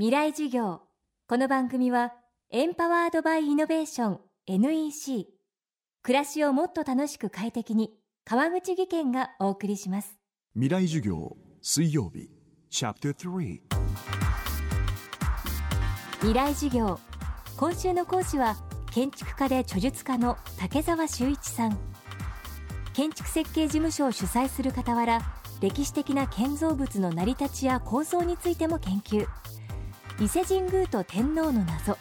未来授業。この番組はエンパワードバイイノベーション NEC 暮らしをもっと楽しく快適に川口義賢がお送りします。未来授業水曜日チャプター3未来授業。今週の講師は建築家で著述家の竹澤修一さん。建築設計事務所を主催する傍ら歴史的な建造物の成り立ちや構造についても研究伊勢神宮と天皇の謎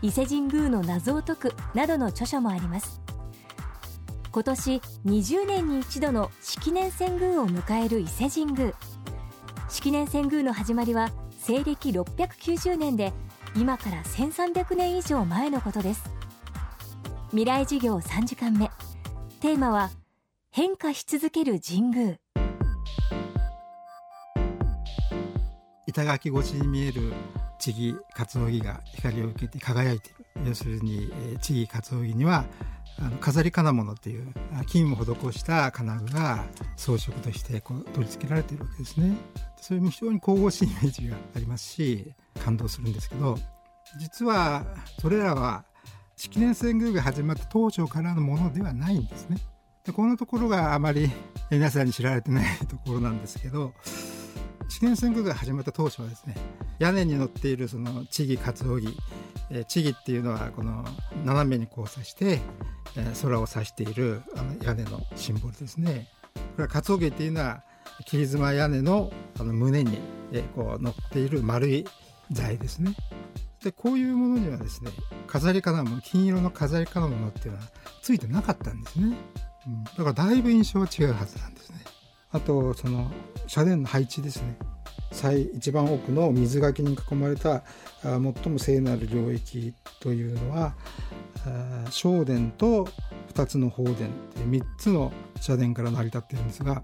伊勢神宮の謎を解くなどの著書もあります。今年20年に一度の式年遷宮を迎える伊勢神宮。式年遷宮の始まりは西暦690年で今から1300年以上前のことです。未来授業3時間目。テーマは変化し続ける神宮。板垣越しに見える地木活動木が光を受けて輝いている。要するに地木活動木にはあの飾り金物っていう金を施した金具が装飾としてこう取り付けられているわけですね。そういう非常に神々しいイメージがありますし感動するんですけど実はそれらは式年遷宮が始まった当初からのものではないんですね。でこのところがあまり皆さんに知られてないところなんですけど試験選挙が始まった当初はですね屋根に乗っているその地木活動木、えー、地木っていうのはこの斜めに交差して、え、空を指しているあの屋根のシンボルですね。これは活動木っていうのは切妻屋根のあの胸に、え、こう乗っている丸い材ですね。でこういうものにはですね飾り金物金色の飾り金物っていうのはついてなかったんですね、うん、だからだいぶ印象は違うはずなんですね。あとその社殿の配置ですね。最一番奥の水垣に囲まれた最も聖なる領域というのは正殿と2つの法殿って3つの社殿から成り立ってるんですが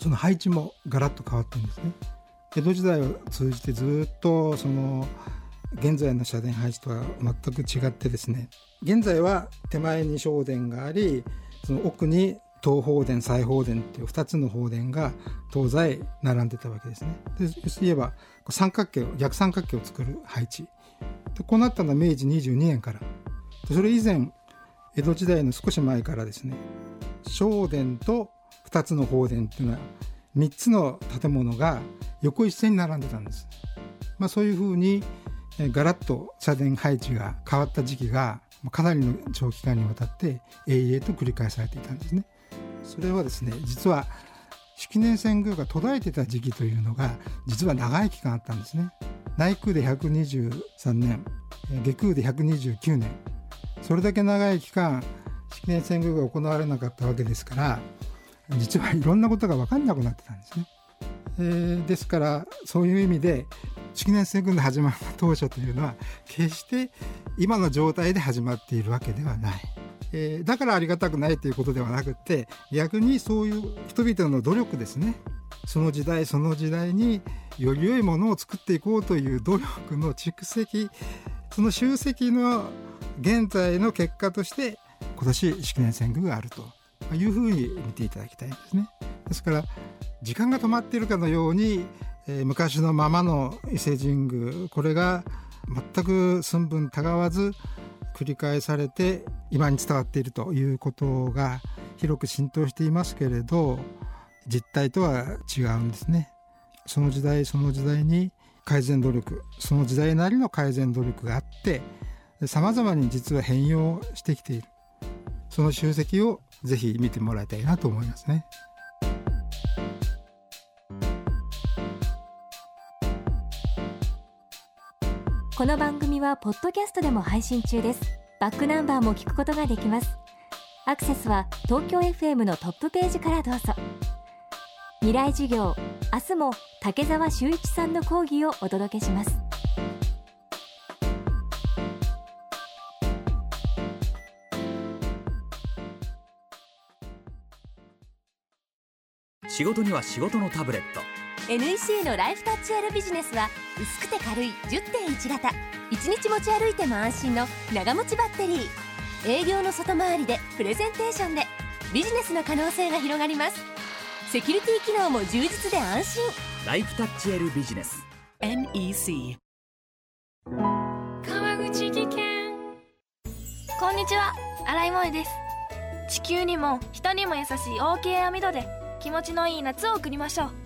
その配置もガラッと変わってるんですね。江戸時代を通じてずっとその現在の社殿配置とは全く違ってですね現在は手前に正殿がありその奥に東方殿西方殿っていう2つの方殿が東西並んでたわけですね。で要するに言えば三角形を逆三角形を作る配置でこうなったのは明治22年からでそれ以前江戸時代の少し前からですね正殿と2つの方殿っていうのは3つの建物が横一線に並んでたんです。まあ、そういうふうにガラッと社殿配置が変わった時期がかなりの長期間にわたって永遠と繰り返されていたんですね。それはですね実は式年遷宮が途絶えてた時期というのが実は長い期間あったんですね。内宮で123年下宮で129年。それだけ長い期間式年遷宮が行われなかったわけですから実はいろんなことが分かんなくなってたんですね、えー、ですからそういう意味で式年遷宮が始まった当初というのは決して今の状態で始まっているわけではない。えー、だからありがたくないということではなくて逆にそういう人々の努力ですねその時代その時代により良いものを作っていこうという努力の蓄積その集積の現在の結果として今年式年遷宮があるというふうに見ていただきたいんですね。ですから時間が止まっているかのように、えー、昔のままの伊勢神宮これが全く寸分たがわず繰り返されて今に伝わっているということが広く浸透していますけれど実態とは違うんですね。その時代その時代に改善努力その時代なりの改善努力があってさまざまに実は変容してきているその集積をぜひ見てもらいたいなと思いますね。この番組はポッドキャストでも配信中です。バックナンバーも聞くことができます。アクセスは東京 FM のトップページからどうぞ。未来授業明日も竹澤修一さんの講義をお届けします。仕事には仕事のタブレット。NEC のライフタッチ R ビジネスは薄くて軽い10.1型1日持ち歩いても安心の長持ちバッテリー。営業の外回りでプレゼンテーションで。ビジネスの可能性が広がります。セキュリティ機能も充実で安心。ライフタッチ L ビジネス。NEC 川口技研。こんにちは。新井萌です。地球にも人にも優しい OK 網戸で気持ちのいい夏を送りましょう